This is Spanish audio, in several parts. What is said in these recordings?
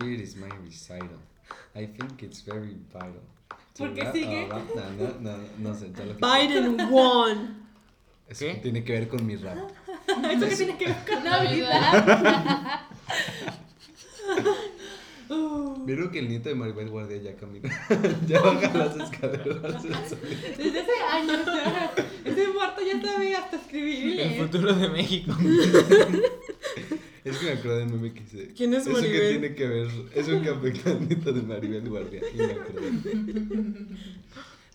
Here is my recital. I think it's very vital. ¿Por qué To sigue? No, no, no, no sé, ya lo que Biden won. Eso ¿Qué? tiene que ver con mi rap. ¿Eso qué tiene que ver con Navidad. ¿Vieron que el nieto de Maribel Guardia ya camina? ya baja las escaleras. Desde hace años ya. Ese muerto ya sabe hasta escribir. El futuro de México. Es que me acuerdo del meme que hice. ¿Quién es Eso que Maribel? tiene que ver. Eso que afecta al nieto de Maribel Guardia. Y me acordé.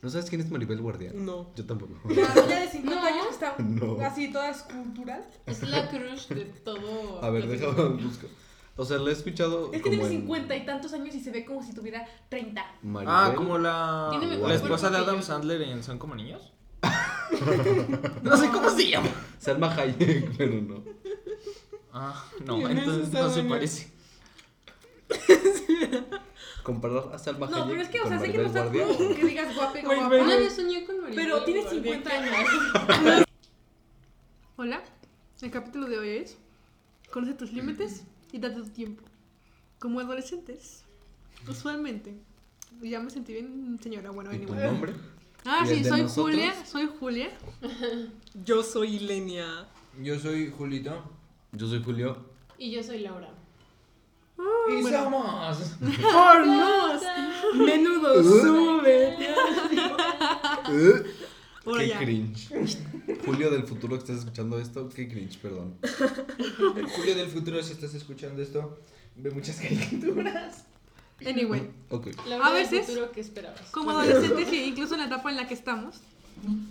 ¿No sabes quién es Maribel Guardia? No. Yo tampoco. La doña de 50 No. años que está No. así toda escultural. Es la crush de todo. A ver, déjame buscar. O sea, la he escuchado. Es que como tiene en 50 y tantos años y se ve como si tuviera 30. Maribel. Ah, como la, la esposa de Adam. Sandler en Son como niños. no sé cómo se llama. Salma Hayek, pero no. Ah, no, ¿Quién es entonces no se parece. Comparar a Salma No, pero es que, o sea, sé que no está Guardia. como que digas guape o Wait, guapa. Una vez soñé con Maribel. Pero tiene Guardia. 50 años. Hola, el capítulo de hoy es Conoce tus límites y date tu tiempo. Como adolescentes, usualmente, ya me sentí bien señora, bueno, ¿Y tu nombre? Ah, ¿Y el sí, soy nosotros? Julia, soy Julia. Yo soy Ilenia. Yo soy Julito. Yo soy Julio. Y yo soy Laura. Y bueno. somos. ¡Por no! Menudo sube. Ahora qué ya. cringe. Julio del futuro que estás escuchando esto, qué cringe, perdón. Julio del futuro, si estás escuchando esto, ve muchas caricaturas. Anyway, Ok. Laura A veces, futuro que esperabas. como adolescentes y incluso en la etapa en la que estamos,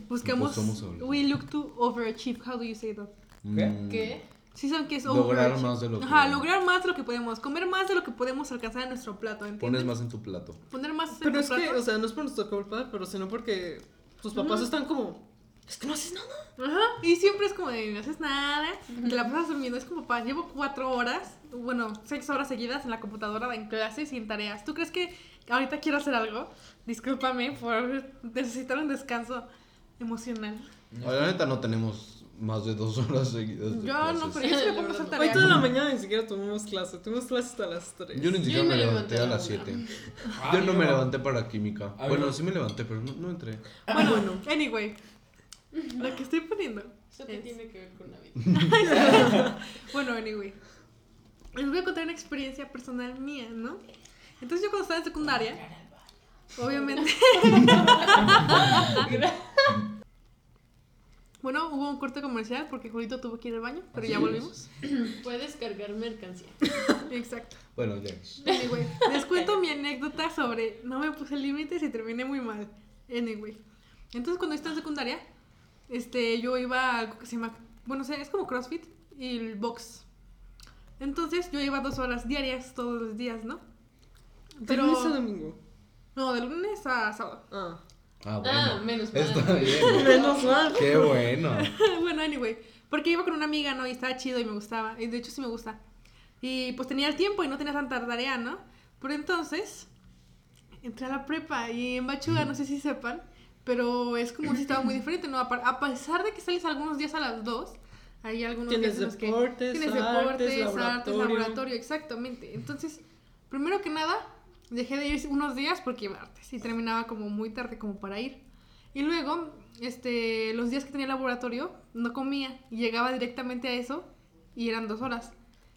buscamos. Pues somos adolescentes. We look to overachieve. How do you say that? ¿Qué? Mm, ¿Qué? Sí saben que es Lograr más de lo que- Ajá, lograr más de lo que podemos. Comer más de lo que podemos alcanzar en nuestro plato, ¿entiendes? Pones más en tu plato. Poner más en Pero tu es que, plato. o sea, no es por nuestra culpa, pero sino porque tus papás están como. Es que no haces nada. Ajá, y siempre es como de no haces nada, te la pasas durmiendo. Es como, papá, llevo cuatro horas, bueno, seis horas seguidas en la computadora en clase sin tareas. ¿Tú crees que ahorita quiero hacer algo? Discúlpame por necesitar un descanso emocional. La neta no tenemos más de dos horas seguidas. de Yo no, clases. pero yo sí me pongo a Hoy toda la mañana ni siquiera tuvimos clase. Tuvimos clase hasta las 3. Yo ni siquiera Yo me me levanté levanté a las la 7. Ah, Yo no me levanté para química. A mí Bueno, no. sí me levanté, pero no, no entré. Bueno, anyway, lo que estoy poniendo. Eso que Es- tiene que ver con Navidad. Bueno, anyway. Les voy a contar una experiencia personal mía, ¿no? Entonces yo cuando estaba en secundaria, obviamente... bueno, hubo un corte comercial porque Julito tuvo que ir al baño, pero ya volvimos. Puedes cargar mercancía. Exacto. Bueno, ya. Anyway, les cuento mi anécdota sobre no me puse límites y terminé muy mal. Anyway. Entonces cuando estaba en secundaria, este, yo iba a algo que se llama, bueno, o sea, es como CrossFit y el box. Entonces yo iba dos horas diarias todos los días, ¿no? Pero. lunes a domingo. No, de lunes a sábado. Ah. Ah, bueno. Ah, menos mal. Está bien. Menos mal. Qué bueno. bueno, anyway. Porque iba con una amiga, ¿no? Y estaba chido y me gustaba. Y de hecho sí me gusta. Y pues tenía el tiempo y no tenía tanta tarea, ¿no? Pero entonces entré a la prepa y en Bachuga, no sé si sepan, pero es como un sistema muy diferente, ¿no? A pesar de que sales algunos días a las 2, hay algunos Tienes días en los que deportes, tienes artes, deportes, artes, laboratorio. laboratorio, exactamente. Entonces, primero que nada, dejé de ir unos días porque iba artes y terminaba como muy tarde como para ir. Y luego, este, los días que tenía laboratorio, no comía y llegaba directamente a eso y eran dos horas.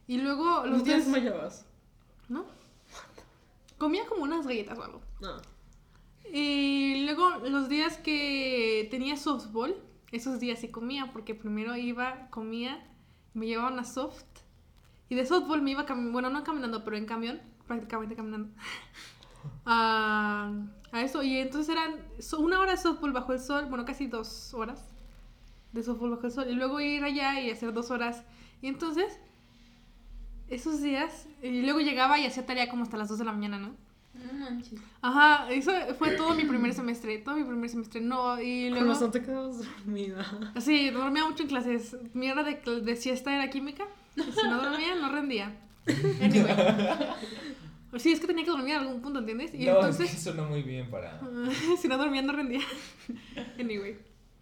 Y luego los ¿No días... desmayabas? ¿No? Comía como unas galletas o algo. No. Y luego los días que tenía softball, esos días sí comía, porque primero iba, comía, me llevaban a soft. Y de softball me iba, bueno, no caminando, pero en camión, prácticamente caminando. a, a eso. Y entonces eran una hora de softball bajo el sol, bueno, casi dos horas de softball bajo el sol. Y luego ir allá y hacer dos horas. Y entonces, esos días, y luego llegaba y hacía tarea como hasta las 2 de la mañana, ¿no? No manches. Ajá, eso fue todo mi primer semestre, todo mi primer semestre, no, y Con luego... razón te quedabas dormida. Sí, dormía mucho en clases, mi hora de, de siesta era química, y si no dormía, no rendía. Anyway. Sí, es que tenía que dormir en algún punto, ¿entiendes? Y no, entonces... es que sonó muy bien para. si no dormía, no rendía. anyway.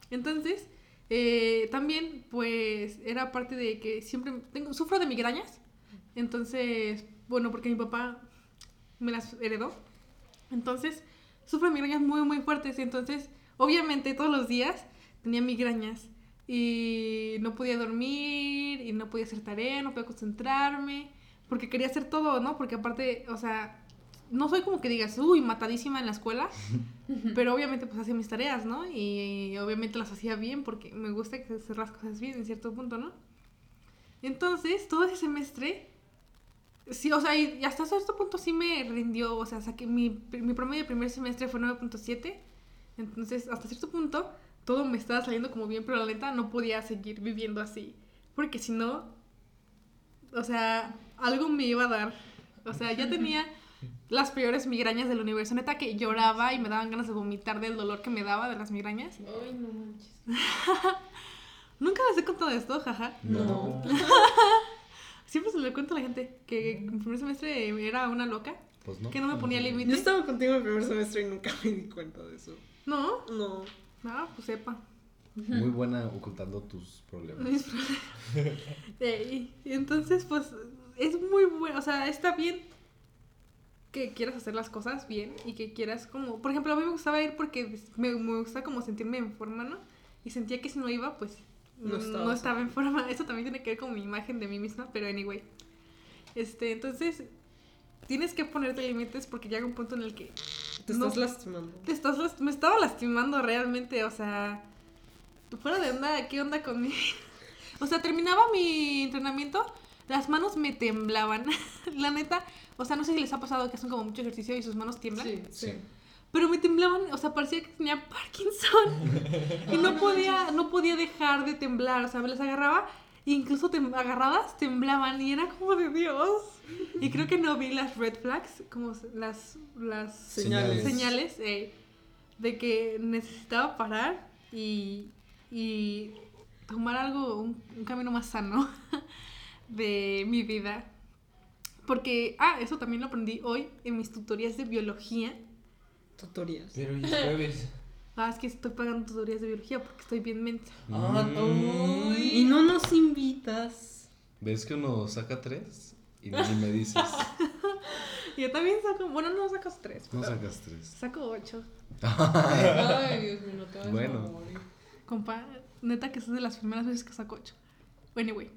Entonces, eh, también, pues, era parte de que siempre tengo, sufro de migrañas. Entonces, bueno, porque mi papá me las heredó. Entonces, sufro de migrañas muy, muy fuertes. Entonces, obviamente, todos los días tenía migrañas. Y no podía dormir, y no podía hacer tarea, no podía concentrarme. Porque quería hacer todo, ¿no? Porque aparte, o sea, no soy como que digas, uy, matadísima en la escuela. pero obviamente, pues hacía mis tareas, ¿no? Y obviamente las hacía bien porque me gusta que hacer las cosas bien en cierto punto, ¿no? Entonces, todo ese semestre, sí, o sea, y hasta cierto punto sí me rindió, o sea, saqué mi, mi promedio de primer semestre fue 9.7, entonces hasta cierto punto todo me estaba saliendo como bien, pero la neta no podía seguir viviendo así, porque si no, o sea, algo me iba a dar, o sea, ya tenía las peores migrañas del universo, neta que lloraba y me daban ganas de vomitar del dolor que me daba de las migrañas. Ay, no manches. Nunca les he contado esto, jaja. No. Siempre se lo cuento a la gente que en primer semestre era una loca, Pues no. que no me ponía Yo límites. estaba contigo en el primer semestre y nunca me di cuenta de eso. No, No. ah, pues sepa. Muy buena ocultando tus problemas. Mis problemas. Y entonces, pues, es muy bueno, o sea, está bien que quieras hacer las cosas bien y que quieras como, por ejemplo, a mí me gustaba ir porque me, me gusta como sentirme en forma, ¿no? Y sentía que si no iba, pues, No no estaba en forma. Eso también tiene que ver con mi imagen de mí misma, pero anyway. Este, entonces, tienes que ponerte límites porque llega un punto en el que Te No. estás lastimando. te estás last- me estaba lastimando realmente, o sea, fuera de onda, ¿qué onda con mi? O sea, terminaba mi entrenamiento, las manos me temblaban. La neta, o sea, no sé si les ha pasado que hacen como mucho ejercicio y sus manos tiemblan, Sí. Sí. pero me temblaban, o sea, parecía que tenía Parkinson y no podía no podía dejar de temblar, o sea, me las agarraba e incluso tem- agarradas temblaban y era como de Dios. Y creo que no vi las red flags, como las las Señales. señales eh, de que necesitaba parar y, y tomar algo, un, un camino más sano de mi vida. Porque, ah, eso también lo aprendí hoy en mis tutorías de biología. Tutorías. Pero es jueves. Ah, es que estoy pagando tutorías de biología porque estoy bien mensa. Ah, Mm. uy. Y no nos invitas. ¿Ves que uno saca tres? Y ni me dices. Y yo también saco, bueno, no saco tres, No sacas tres. saco ocho. Ay, Dios mío, no te vas Bueno. a morir. Compa, neta que es de las primeras veces que saco ocho. Anyway.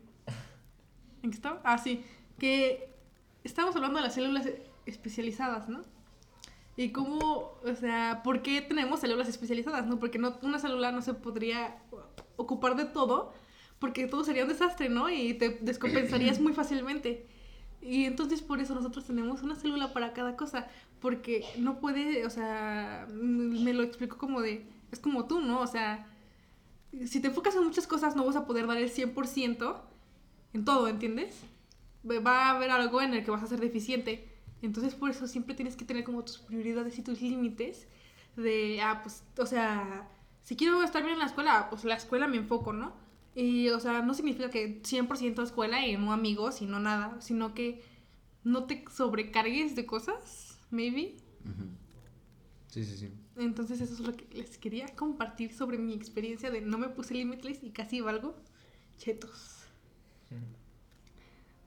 ¿En qué estaba? Ah, sí. Que estábamos hablando de las células especializadas, ¿no? Y cómo, o sea, ¿por qué tenemos células especializadas, no? Porque no, una célula no se podría ocupar de todo, porque todo sería un desastre, ¿no? Y te descompensarías muy fácilmente. Y entonces por eso nosotros tenemos una célula para cada cosa, porque no puede, o sea, me lo explico como de, es como tú, ¿no? O sea, si te enfocas en muchas cosas no vas a poder dar el 100% en todo, ¿entiendes? Va a haber algo en el que vas a ser deficiente. Entonces por eso siempre tienes que tener como tus prioridades y tus límites de, ah, pues, o sea, si quiero estar bien en la escuela, pues la escuela me enfoco, ¿no? Y, o sea, no significa que 100% escuela y no amigos y no nada, sino que no te sobrecargues de cosas, maybe. Ujú. Sí, sí, sí. Entonces eso es lo que les quería compartir sobre mi experiencia de no me puse límites y casi valgo chetos.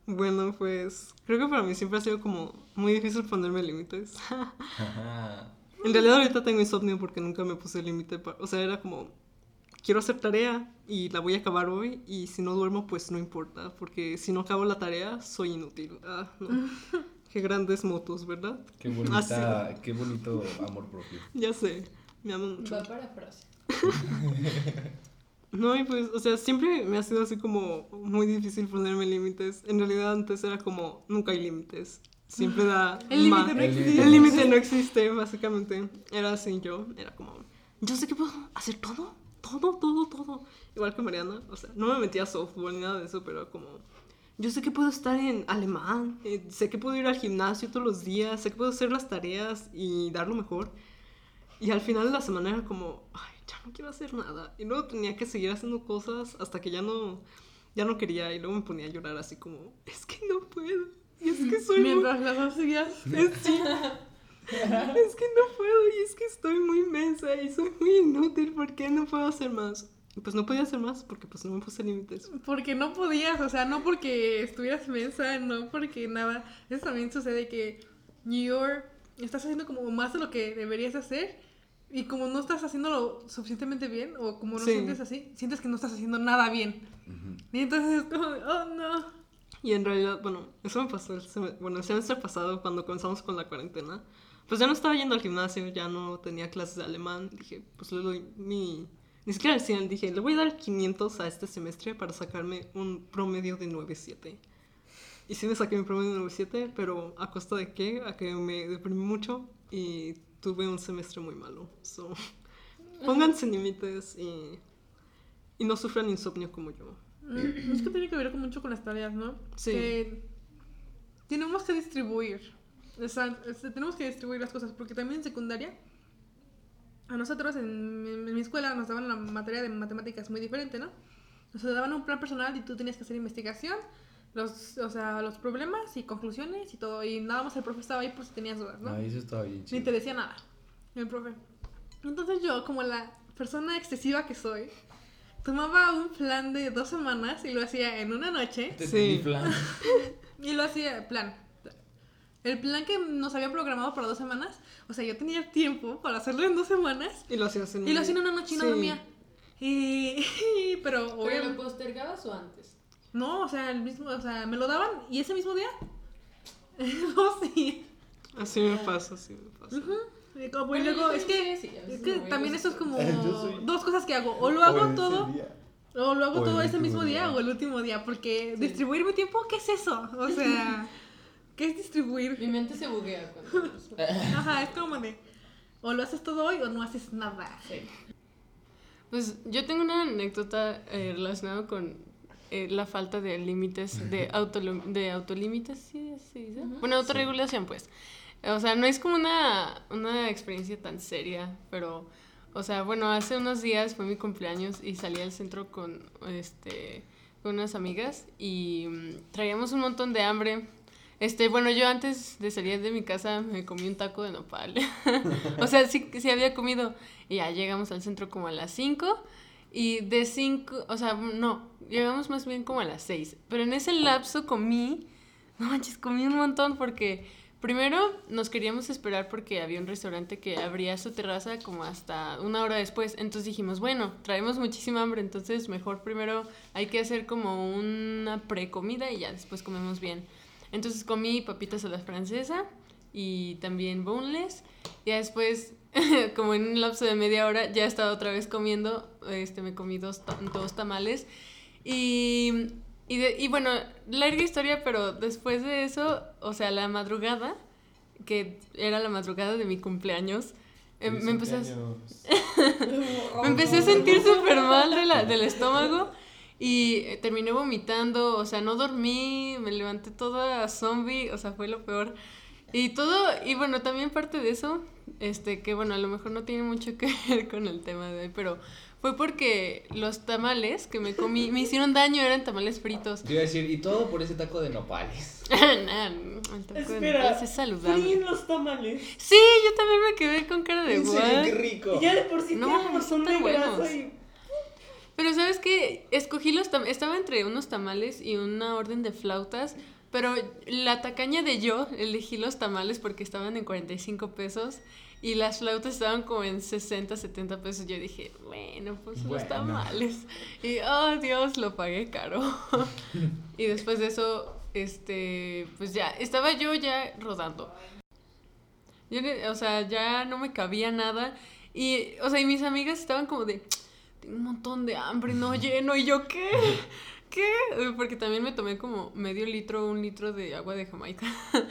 Bueno, pues creo que para mí siempre ha sido como muy difícil ponerme límites. En realidad ahorita tengo insomnio porque nunca me puse límite. O sea, era como, quiero hacer tarea y la voy a acabar hoy y si no duermo pues no importa porque si no acabo la tarea soy inútil. Ah, no. Qué grandes motos, ¿verdad? Qué bonita, qué bonito amor propio. Ya sé, me amo mucho. Va para frase. No, y pues, o sea, siempre me ha sido así como muy difícil ponerme límites. En realidad antes era como, nunca hay límites. Siempre da El más. límite no El existe. El límite no existe, básicamente. Era así yo, era como, yo sé que puedo hacer todo, todo, todo, todo. Igual que Mariana, o sea, no me metía a softball ni nada de eso, pero como, yo sé que puedo estar en alemán, eh, sé que puedo ir al gimnasio todos los días, sé que puedo hacer las tareas y dar lo mejor. Y al final de la semana era como, ay, ya no quiero hacer nada. Y luego tenía que seguir haciendo cosas hasta que ya no, ya no quería. Y luego me ponía a llorar así como, es que no puedo. Y es que soy muy Mientras las hacías. es, sí. Es que no puedo y es que estoy muy mensa y soy muy inútil. ¿Por qué no puedo hacer más? Y pues no podía hacer más porque pues no me puse límites. Porque no podías, o sea, no porque estuvieras mensa, no porque nada. Eso también sucede que you're, estás haciendo como más de lo que deberías hacer y como no estás haciéndolo suficientemente bien o como no Sí. sientes así, sientes que no estás haciendo nada bien. Y entonces es como, oh no. Y en realidad, bueno, eso me pasó el, bueno, el semestre pasado cuando comenzamos con la cuarentena. Pues ya no estaba yendo al gimnasio, ya no tenía clases de alemán. Dije, pues le doy mi... Ni siquiera el 100, dije, le voy a dar 500 a este semestre para sacarme un promedio de 9.7. Y sí me saqué mi promedio de 9.7, pero ¿a costa de qué? A que me deprimí mucho y tuve un semestre muy malo. So, pónganse límites y, y no sufran insomnio como yo. Mm, Es que tiene que ver mucho con las tareas, ¿no? Sí. Que tenemos que distribuir. O sea, este, tenemos que distribuir las cosas porque también en secundaria a nosotros en- en mi escuela nos daban la materia de matemáticas muy diferente, ¿no? Nos daban un plan personal y tú tenías que hacer investigación, los, o sea, los problemas y conclusiones y todo. Y nada más el profe estaba ahí por si tenías dudas, ¿no? Ay, eso estaba bien Ni chido. te decía nada, el profe. Entonces yo, como la persona excesiva que soy, tomaba un plan de dos semanas y lo hacía en una noche. Te Sí. plan. Y lo hacía, plan. El plan que nos había programado para dos semanas, o sea, yo tenía tiempo para hacerlo en dos semanas Y lo hacías en y lo hacía en una noche y no Sí. dormía. Y, pero ¿Pero lo obviamente... postergabas o antes? No, o sea, el mismo, o sea, me lo daban y ese mismo día... no, sí. Así me pasa, así me pasa. Y como- y luego, yo es que, sí, es que también eso es como soy- dos cosas que hago. O lo hago O todo, día. o lo hago o todo ese mismo día, día. o el último día. Porque Sí. distribuir mi tiempo, ¿qué es eso? O sea, ¿qué es Mi distribuir? mente se buguea cuando... Ajá, es como de, o lo haces todo hoy o no haces nada. Sí. Pues yo tengo una anécdota eh, relacionada con eh, la falta de límites, de, autolo- de autolímites, ¿sí se dice? Bueno, autorregulación, pues. O sea, no es como una, una experiencia tan seria, pero, o sea, bueno, hace unos días fue mi cumpleaños y salí al centro con, este, con unas amigas y mm, traíamos un montón de hambre. Este, bueno, yo antes de salir de mi casa me comí un taco de nopal. o sea, sí, sí había comido. Y ya llegamos al centro como a las 5. Y de 5, o sea, no, llegamos más bien como a las 6. Pero en ese lapso comí, no manches, comí un montón porque primero nos queríamos esperar porque había un restaurante que abría su terraza como hasta una hora después. Entonces dijimos, bueno, traemos muchísima hambre, entonces mejor primero hay que hacer como una precomida y ya después comemos bien. Entonces comí papitas a la francesa y también boneless. Y después, como en un lapso de media hora, ya estaba otra vez comiendo. Este, me comí dos, dos tamales. Y, y, de- y bueno, larga historia, pero después de eso, o sea, la madrugada, que era la madrugada de mi cumpleaños, em, me empecé a... Me empecé a sentir súper mal de la- del estómago y eh, terminé vomitando, o sea, no dormí, me levanté toda zombie, o sea, fue lo peor. Y todo, y bueno, también parte de eso, este, que bueno, a lo mejor no tiene mucho que ver con el tema de hoy, pero fue porque los tamales que me comí me hicieron daño, eran tamales fritos. Te iba a decir, y todo por ese taco de nopales. Nah, el taco de Espera, nopales es saludable. fríen los tamales. Sí, yo también me quedé con cara de "What?". qué rico. Y ya de por sí No, tienen tan de grasa y... Pero sabes que escogí los tam- estaba entre unos tamales y una orden de flautas, pero la tacaña de yo elegí los tamales porque estaban en 45 pesos y las flautas estaban como en 60, 70 pesos. Yo dije, bueno, pues los tamales. Y oh Dios, lo pagué caro. y después de eso, este, pues ya, estaba yo ya rodando. Yo, o sea, ya no me cabía nada. Y, o sea, y mis amigas estaban como de, tengo un montón de hambre, no lleno. Y yo, ¿qué? ¿Qué? Porque también me tomé como medio litro, un litro de agua de Jamaica.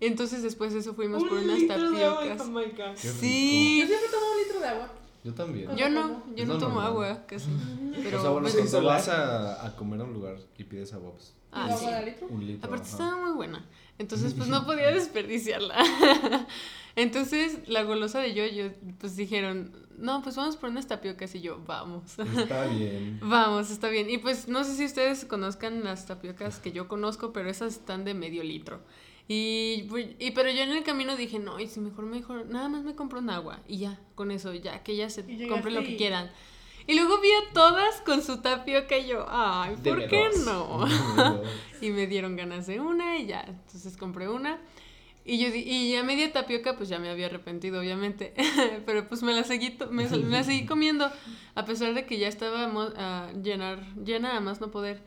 Entonces después de eso fuimos por Un unas litro de agua de tapiocas. Jamaica. Sí. Yo siempre tomo un litro de agua. Yo también. Yo no, yo no lo tomo agua casi. Pero o sea, bueno, cuando vas a, a comer a un lugar y pides agua, pues, ah, ¿Y sí. agua de litro? un litro. Aparte ajá. estaba muy buena. Entonces, pues no podía desperdiciarla. Entonces, la golosa de yo, yo, pues dijeron, no, pues vamos por unas tapiocas y yo, vamos. Está bien. Vamos, está bien. Y pues no sé si ustedes conozcan las tapiocas que yo conozco, pero esas están de medio litro. Y, pues, y pero yo en el camino dije, no, y si mejor, mejor, nada más me compro un agua y ya, con eso, ya, que ellas se compren lo que quieran. Y luego vi a todas con su tapioca y yo, ay, ¿por qué no? y me dieron ganas de una y ya, entonces compré una. Y yo di- y ya media tapioca, pues ya me había arrepentido, obviamente. Pero pues me la seguí, to- me, me la seguí comiendo, a pesar de que ya estaba a llenar, llena a más no poder.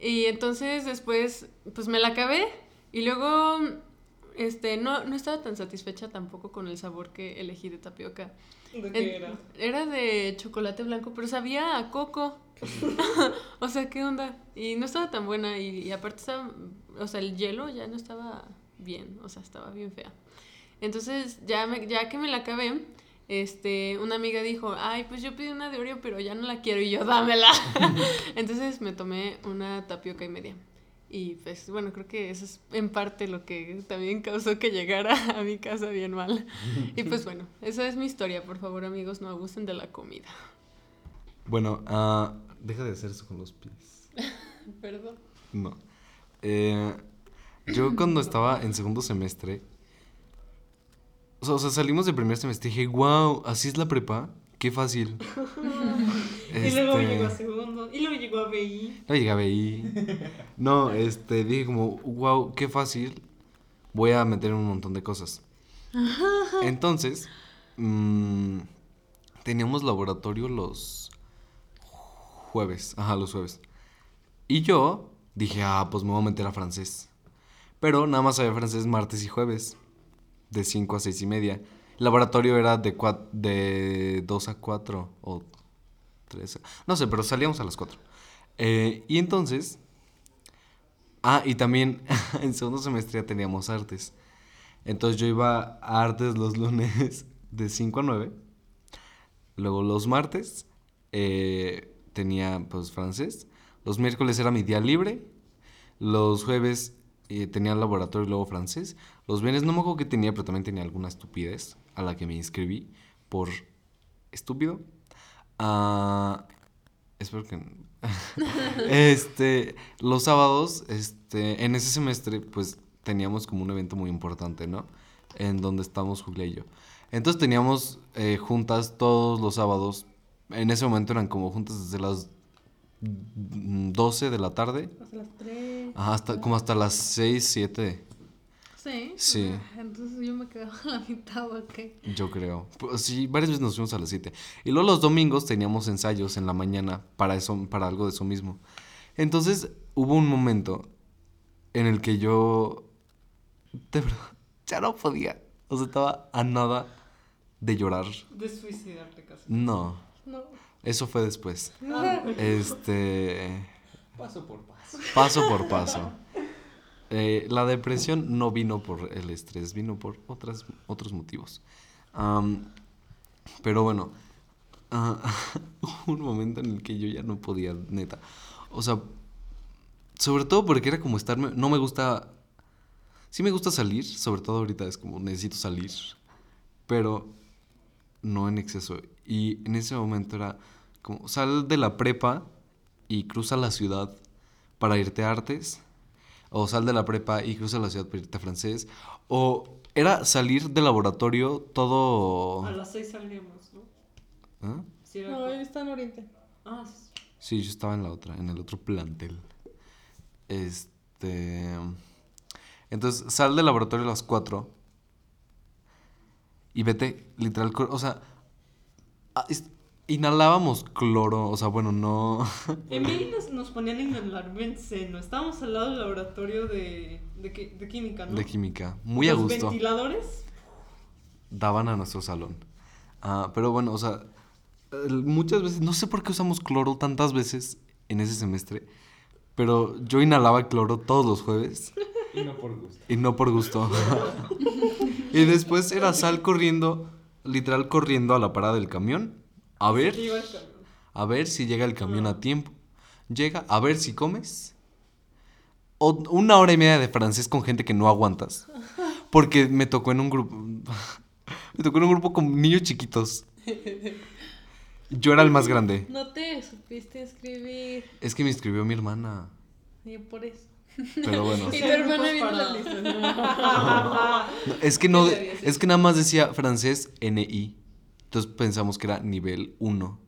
Y entonces después, pues me la acabé. Y luego, este, no, no estaba tan satisfecha tampoco con el sabor que elegí de tapioca. ¿De qué era? Era de chocolate blanco, pero sabía a coco. o sea, ¿qué onda? Y no estaba tan buena y, y aparte estaba, o sea, el hielo ya no estaba bien, o sea, estaba bien fea. Entonces, ya, me- ya que me la acabé, este, una amiga dijo, ay, pues yo pedí una de Oreo, pero ya no la quiero y yo, dámela. Entonces me tomé una tapioca y media. Y pues bueno, creo que eso es en parte lo que también causó que llegara a mi casa bien mal. Y pues bueno, esa es mi historia. Por favor, amigos, no abusen de la comida. Bueno, ah, deja de hacer eso con los pies. Perdón. No. Eh, yo cuando estaba en segundo semestre, o sea, o sea, salimos de primer semestre y dije, wow, así es la prepa, qué fácil. Y luego Este, llegó a segundo. Y luego llegó a BI. No llegaba ahí. No, este, dije como, wow, qué fácil. Voy a meter un montón de cosas. Entonces, mm, teníamos laboratorio los jueves. Ajá, los jueves. Y yo dije, ah, pues me voy a meter a francés. Pero nada más sabía francés martes y jueves. De 5 a 6 y media. El laboratorio era de, cua- de 2 a 4 o 3. No sé, pero salíamos a las 4. Eh, y entonces. Ah, y también en segundo semestre ya teníamos artes. Entonces yo iba a artes los lunes de 5 a 9. Luego los martes eh, tenía pues francés. Los miércoles era mi día libre. Los jueves eh, tenía laboratorio y luego francés. Los viernes no me acuerdo qué tenía, pero también tenía alguna estupidez a la que me inscribí por estúpido. Ah, espero que... este, los sábados, este, en ese semestre, pues teníamos como un evento muy importante, ¿no? En donde estamos Julia y yo. Entonces teníamos eh, juntas todos los sábados. En ese momento eran como juntas desde las 12 de la tarde Hasta las 3. ajá, hasta, como hasta las 6, 7, Sí. Sí. Ah, Entonces yo me quedaba a la mitad, ok. yo creo. Pues sí, varias veces nos fuimos a las 7. Y luego los domingos teníamos ensayos en la mañana para eso, para algo de eso mismo. Entonces hubo un momento en el que yo de verdad ya no podía. O sea, estaba a nada de llorar. De suicidarte casi. No, No. Eso fue después. Este, Paso por paso. paso por paso. Eh, la depresión no vino por el estrés, vino por otras, otros motivos. Pero bueno, hubo un momento en el que yo ya no podía, neta. O sea, sobre todo porque era como estarme, no me gusta, sí me gusta salir, sobre todo ahorita es como necesito salir, pero no en exceso. Y en ese momento era como sal de la prepa y cruza la ciudad para irte a artes, o sal de la prepa y cruza la ciudad para irte a francés, o era salir del laboratorio todo... A las seis salíamos, ¿no? ¿Ah? Sí, era No, él está en Oriente. Ah, sí. Sí, yo estaba en la otra, en el otro plantel. Este. Entonces, sal del laboratorio a las 4 y vete, literal, o sea, ah, es- inhalábamos cloro, o sea, bueno, no. En BI nos, nos ponían a inhalar benceno. Estábamos al lado del laboratorio de, de, de química, ¿no? de química, muy a Los gusto. ventiladores. Daban a nuestro salón. Ah, pero bueno, o sea, muchas veces, no sé por qué usamos cloro tantas veces en ese semestre, pero yo inhalaba cloro todos los jueves. Y no por gusto. Y no por gusto. y después era Sal corriendo, literal corriendo a la parada del camión. A ver, a ver si llega el camión a tiempo. Llega, a ver si comes. O una hora y media de francés con gente que no aguantas. Porque me tocó en un grupo. me tocó en un grupo con niños chiquitos. Yo era el más grande. No te supiste escribir. Es que me inscribió mi hermana. Y por eso. Pero bueno. Y tu hermana viendo la lista. No, es que no, es que nada más decía francés NI. Entonces pensamos que era nivel 1.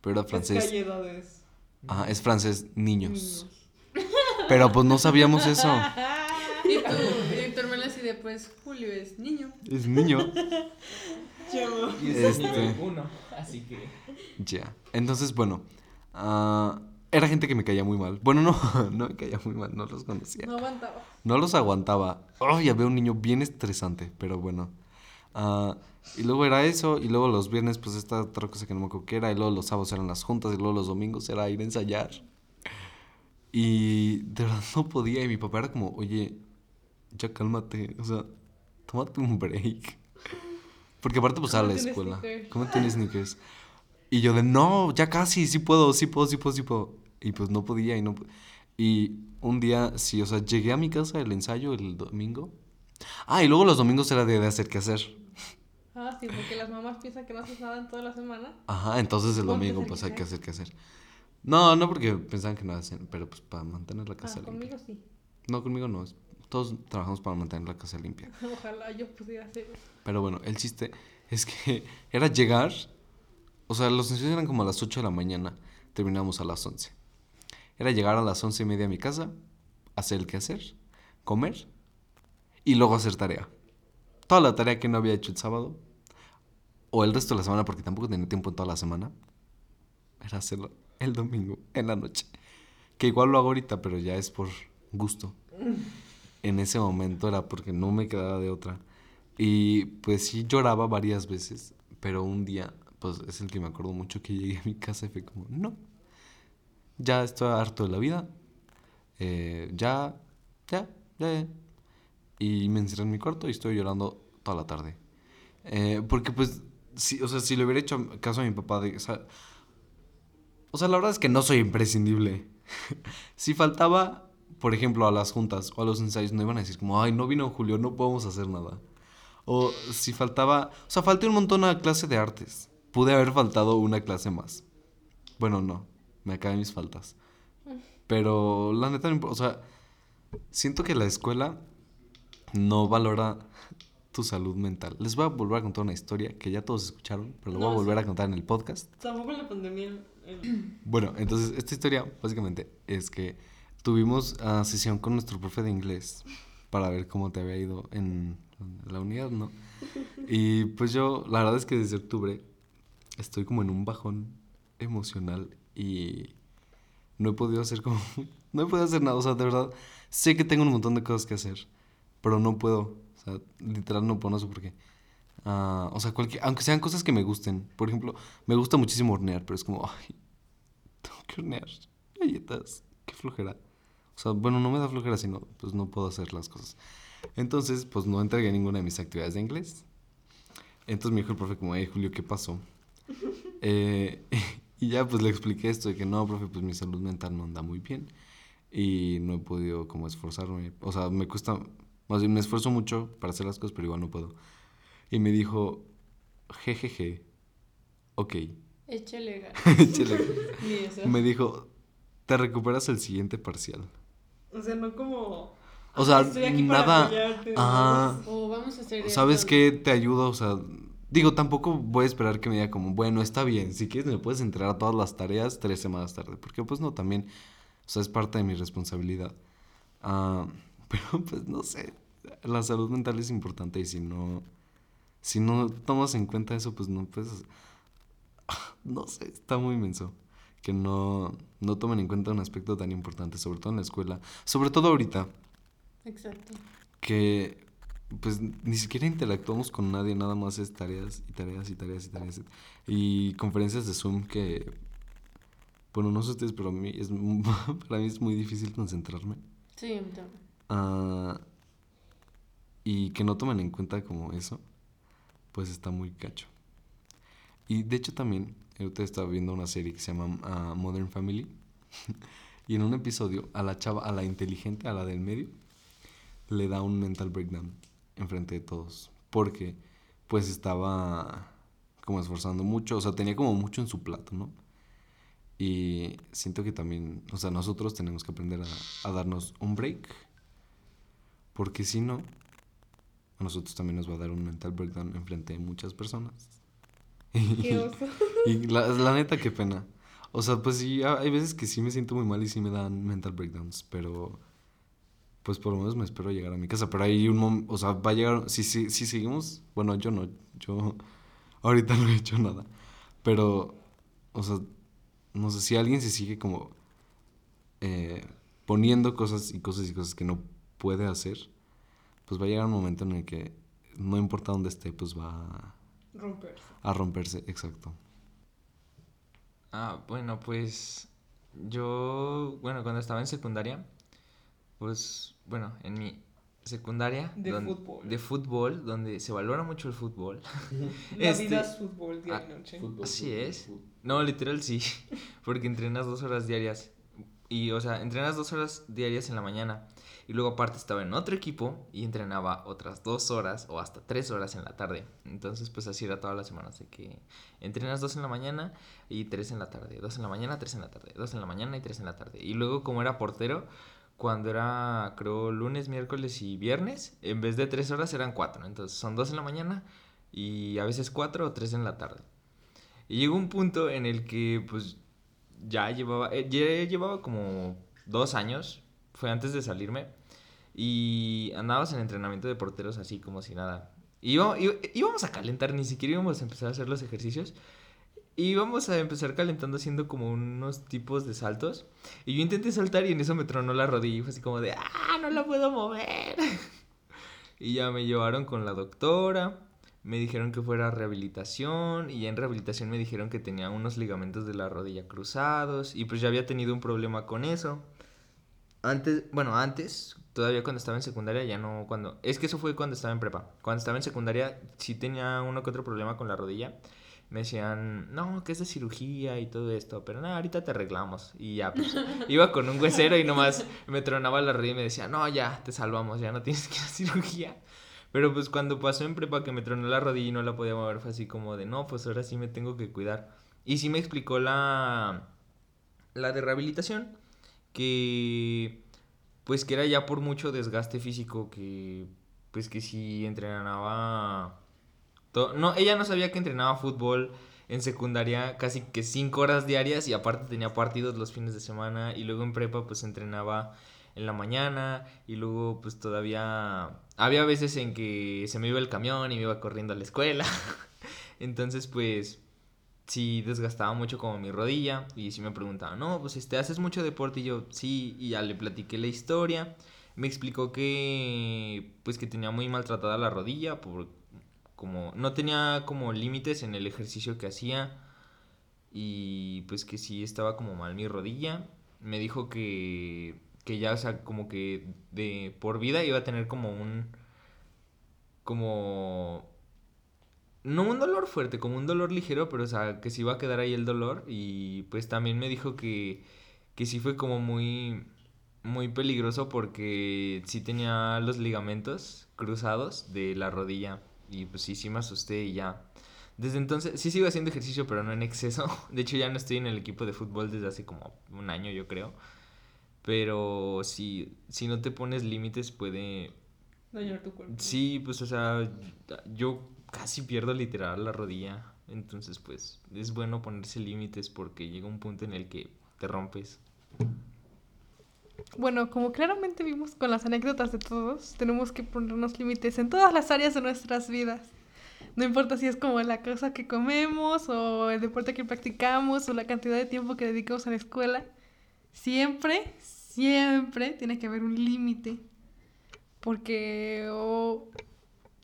pero era Es que francés. hay edades. Ajá, es francés niños. Pero pues no sabíamos eso. Y tu, y tu hermana así de, pues, Julio es niño. Es niño. Yo. Y es Este. nivel 1, así que. Ya. Entonces, bueno. ah, era gente que me caía muy mal. Bueno, no, no me caía muy mal, no los conocía. No aguantaba. No los aguantaba. Ay, había un niño bien estresante, pero bueno. Ah, y luego era eso, y luego los viernes, pues esta otra cosa que no me acuerdo qué era, y luego los sábados eran las juntas, y luego los domingos era ir a ensayar. Y de verdad no podía, y mi papá era como, oye, ya cálmate, o sea, tómate un break. Porque aparte, pues a la escuela. Cómete un sneakers. Y yo de, no, ya casi, sí puedo, sí puedo, sí puedo, sí puedo. Y pues no podía y no Y un día, sí, o sea, llegué a mi casa del ensayo el domingo. Ah, y luego los domingos era de, de hacer qué hacer. Ah, sí, porque las mamás piensan que no haces nada en toda la semana. Ajá, entonces el domingo pues hay que hacer. qué hacer. No, no porque pensaban que no hacían, pero pues para mantener la casa Ah, limpia. conmigo sí. No, conmigo no. Todos trabajamos para mantener la casa limpia. Ojalá yo pudiera hacer eso. Pero bueno, el chiste es que era llegar. O sea, los ensayos eran como a las 8 de la mañana. Terminamos a las 11. Era llegar a las 11 y media a mi casa, hacer el quehacer, comer y luego hacer tarea. Toda la tarea que no había hecho el sábado o el resto de la semana, porque tampoco tenía tiempo en toda la semana, era hacerlo el domingo en la noche. Que igual lo hago ahorita, pero ya es por gusto. En ese momento era porque no me quedaba de otra. Y pues sí lloraba varias veces, pero un día, pues es el que me acuerdo mucho que llegué a mi casa y fue como, no, ya estoy harto de la vida, eh, ya, ya, ya, ya". Y me encerré en mi cuarto y estoy llorando toda la tarde. Eh, porque pues, si, o sea, si le hubiera hecho caso a mi papá de... O sea, o sea, la verdad es que no soy imprescindible. si faltaba, por ejemplo, a las juntas o a los ensayos, no iban a decir como, ay, no vino Julio, no podemos hacer nada. O si faltaba, o sea, falté un montón a clase de artes. Pude haber faltado una clase más. Bueno, no, me acabé mis faltas. Pero la neta, o sea, siento que la escuela no valora tu salud mental. Les voy a volver a contar una historia que ya todos escucharon, pero lo voy a volver sí. a contar en el podcast. Tampoco la pandemia. el- Bueno, entonces esta historia básicamente es que tuvimos ah, sesión con nuestro profe de inglés para ver cómo te había ido en la unidad, ¿no? Y pues yo, la verdad es que desde octubre estoy como en un bajón emocional y no he podido hacer como, no he podido hacer nada, o sea, de verdad, sé que tengo un montón de cosas que hacer, pero no puedo, o sea, literal no puedo, no sé por qué. Ah, o sea, cualquier, aunque sean cosas que me gusten. Por ejemplo, me gusta muchísimo hornear, pero es como, ay, tengo que hornear galletas. Qué flojera. O sea, bueno, no me da flojera, sino pues no puedo hacer las cosas. Entonces, pues no entregué ninguna de mis actividades de inglés. Entonces me dijo el profe como, hey, Julio, ¿qué pasó? Eh, y ya pues le expliqué esto de que no, profe, pues mi salud mental no anda muy bien. Y no he podido como esforzarme. O sea, me cuesta, más bien me esfuerzo mucho para hacer las cosas, pero igual no puedo. Y me dijo, jejeje, ok. Échale ganas. Échale. Me dijo, te recuperas el siguiente parcial. O sea, no como. O sea, Estoy aquí para nada. apoyarte, Ajá. O vamos a hacer ¿Sabes qué? Te ayudo, o sea. Digo, tampoco voy a esperar que me diga como, bueno, está bien, si quieres me puedes entregar todas las tareas tres semanas tarde, porque pues no, también, o sea, es parte de mi responsabilidad. Ah, pero pues no sé, la salud mental es importante y si no, si no tomas en cuenta eso, pues no puedes, no sé, está muy inmenso que no, no tomen en cuenta un aspecto tan importante, sobre todo en la escuela, sobre todo ahorita, Exacto. que pues ni siquiera interactuamos con nadie, nada más es tareas y tareas y tareas y tareas y conferencias de Zoom que bueno, no sé ustedes, pero a mí es para mí es muy difícil concentrarme. Sí, también. Ah, y que no tomen en cuenta como eso, pues está muy cacho. Y de hecho también, ahorita estaba viendo una serie que se llama ah, Modern Family. y en un episodio, a la chava, a la inteligente, a la del medio, le da un mental breakdown enfrente de todos. Porque pues estaba como esforzando mucho, o sea, tenía como mucho en su plato, ¿no? Y siento que también, o sea, nosotros tenemos que aprender a, a darnos un break. Porque si no, a nosotros también nos va a dar un mental breakdown enfrente de muchas personas. Qué oso. Y la, la neta, qué pena. O sea, pues sí, ha- hay veces que sí me siento muy mal y sí me dan mental breakdowns, pero pues por lo menos me espero llegar a mi casa. Pero hay un momento, o sea, va a llegar, si, si, si seguimos, bueno, yo no, yo ahorita no he hecho nada, pero, o sea, no sé, si alguien se sigue como eh, poniendo cosas y cosas y cosas que no puede hacer, pues va a llegar un momento en el que no importa dónde esté, pues va a- Romperse. a romperse, exacto. Ah, bueno, pues yo, bueno, cuando estaba en secundaria, pues, bueno, en mi secundaria De fútbol. de fútbol, donde se valora mucho el fútbol. La Este- vida es fútbol día Ah, y noche. Así es. No, literal sí, porque entrenas dos horas diarias. Y, o sea, entrenas dos horas diarias en la mañana. Y luego aparte estaba en otro equipo y entrenaba otras dos horas o hasta tres horas en la tarde. Entonces, pues así era todas las semanas. De que entrenas dos en la mañana y tres en la tarde. Dos en la mañana, tres en la tarde. Dos en la mañana y tres en la tarde. Y luego, como era portero, cuando era, creo, lunes, miércoles y viernes, en vez de tres horas eran cuatro. Entonces, son dos en la mañana y a veces cuatro o tres en la tarde. Y llegó un punto en el que, pues, ya llevaba, eh, ya llevaba como dos años, fue antes de salirme, y andábamos en entrenamiento de porteros así como si nada. Iba- iba- íbamos a calentar, ni siquiera íbamos a empezar a hacer los ejercicios. Íbamos a empezar calentando haciendo como unos tipos de saltos. Y yo intenté saltar y en eso me tronó la rodilla y fue así como de, ¡ah, no la puedo mover! Y ya me llevaron con la doctora. Me dijeron que fuera rehabilitación y ya en rehabilitación me dijeron que tenía unos ligamentos de la rodilla cruzados y pues ya había tenido un problema con eso. Antes, bueno, antes, todavía cuando estaba en secundaria, ya no cuando... Es que eso fue cuando estaba en prepa. Cuando estaba en secundaria sí tenía uno que otro problema con la rodilla. Me decían, no, que es de cirugía y todo esto, pero nada, ahorita te arreglamos. Y ya, pues, iba con un huesero y nomás me tronaba la rodilla y me decía, no, ya, te salvamos, ya no tienes que ir a cirugía. Pero pues cuando pasó en prepa que me tronó la rodilla y no la podía mover, fue así como de, no, pues ahora sí me tengo que cuidar. Y sí me explicó la, la de rehabilitación, que pues que era ya por mucho desgaste físico, que pues que si entrenaba... No, ella no sabía que entrenaba fútbol en secundaria casi que cinco horas diarias y aparte tenía partidos los fines de semana y luego en prepa pues entrenaba en la mañana y luego pues todavía había veces en que se me iba el camión y me iba corriendo a la escuela. Entonces pues sí desgastaba mucho como mi rodilla y sí me preguntaba, no, pues este, ¿haces mucho deporte? Y yo, sí, y ya le platiqué la historia. Me explicó que pues que tenía muy maltratada la rodilla como no tenía como límites en el ejercicio que hacía y pues que sí estaba como mal mi rodilla. Me dijo que que ya, o sea, como que de por vida iba a tener como un como no un dolor fuerte, como un dolor ligero, pero o sea, que se iba a quedar ahí el dolor y pues también me dijo que que sí fue como muy muy peligroso porque sí tenía los ligamentos cruzados de la rodilla y pues sí, sí me asusté y ya. Desde entonces, sí sigo haciendo ejercicio, pero no en exceso. De hecho, ya no estoy en el equipo de fútbol desde hace como un año, yo creo. Pero si, si no te pones límites puede... Dañar tu cuerpo. Sí, pues o sea, yo casi pierdo literal la rodilla. Entonces, pues es bueno ponerse límites porque llega un punto en el que te rompes. Bueno, como claramente vimos con las anécdotas de todos, tenemos que ponernos límites en todas las áreas de nuestras vidas. No importa si es como la cosa que comemos o el deporte que practicamos o la cantidad de tiempo que dedicamos a la escuela. Siempre, siempre tiene que haber un límite. Porque o,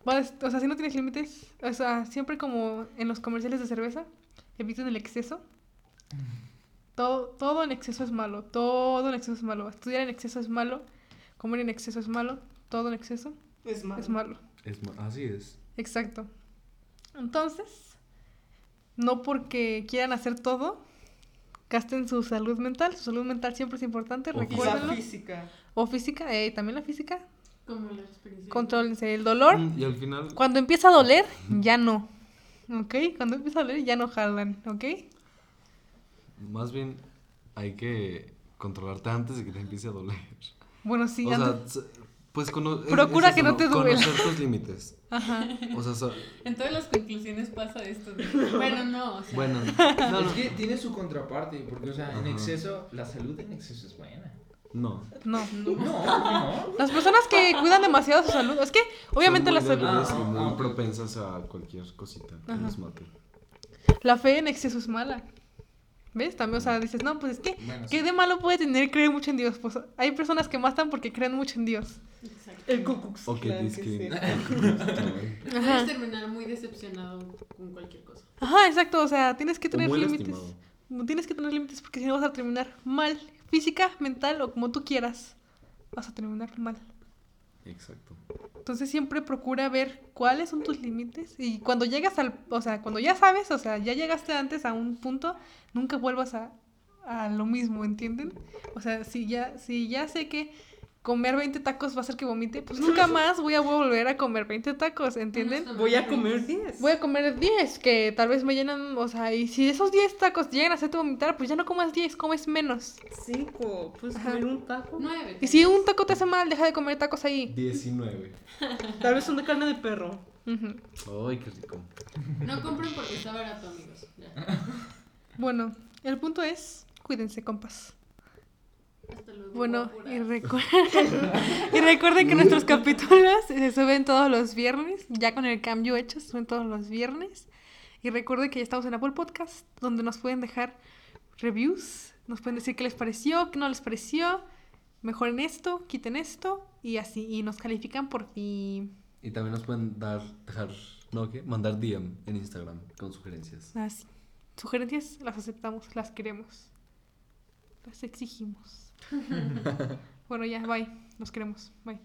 o sea, si no tienes límites, o sea, siempre como en los comerciales de cerveza, eviten el exceso. Todo, todo en exceso es malo, todo en exceso es malo. Estudiar en exceso es malo, comer en exceso es malo, todo en exceso Es malo. es malo. Es ma- así es. Exacto. Entonces, no porque quieran hacer todo, gasten su salud mental. Su salud mental siempre es importante, O Y la recuérdenlo. física. O física, eh, también la física. Como la experiencia. Contrólense el dolor. Mm, Y al final, Cuando empieza a doler, ya no. ¿Ok? Cuando empieza a doler, ya no jalan. ¿Ok? Más bien, hay que controlarte antes de que te empiece a doler. Bueno, sí, o antes- Pues cono- Procura es que no te duela. Conocer tus límites. Ajá. O sea, so- En todas las conclusiones pasa esto. de- Bueno, no, o sea. bueno. No, no. Es que tiene su contraparte, porque, o sea, en exceso, la salud en exceso es buena. No. No. No, no. Las personas que cuidan demasiado su salud, es que obviamente Son la, muy salud- Ah, muy ah, propensas a cualquier cosita que Ajá. los mate. la fe en exceso es mala. ¿Ves? También, o sea, dices, no, pues es que, Bueno, ¿qué sí. de malo puede tener creer mucho en Dios? Pues hay personas que matan porque creen mucho en Dios. Exacto. El Ku Klux O que. Ajá. Puedes terminar muy decepcionado con cualquier cosa. Ajá, exacto, o sea, tienes que tener límites. lastimado. Tienes que tener límites porque si no vas a terminar mal, física, mental o como tú quieras. Vas a terminar mal. Exacto. Entonces siempre procura ver cuáles son tus límites y cuando llegas al, o sea, cuando ya sabes, o sea, ya llegaste antes a un punto, nunca vuelvas a, a lo mismo, ¿entienden? O sea, si ya, si ya sé que comer 20 tacos va a hacer que vomite, pues nunca más voy a volver a comer 20 tacos, ¿entienden? Voy a comer 10. Voy a comer 10, que tal vez me llenan, o sea, y si esos 10 tacos llegan a hacerte vomitar, pues ya no comas 10, comes menos. 5. Puedes Ajá. comer un taco. Nueve. Y si un taco te hace mal, deja de comer tacos ahí. 19. Tal vez son de carne de perro. Ay, qué rico. No compren porque está barato, amigos. Ya. Bueno, el punto es, cuídense, compas. Hasta luego. Bueno, y, recu- y recuerden que nuestros capítulos se suben todos los viernes, ya con el cambio hecho, se suben todos los viernes. Y recuerden que ya estamos en Apple Podcast, donde nos pueden dejar reviews, nos pueden decir qué les pareció, qué no les pareció, mejoren esto, quiten esto, y así, y nos califican por fin. Y también nos pueden dar, dejar, ¿no? ¿Qué? Mandar DM en Instagram con sugerencias. Así. Sugerencias las aceptamos, las queremos, las exigimos. Bueno, ya, bye, nos queremos, bye.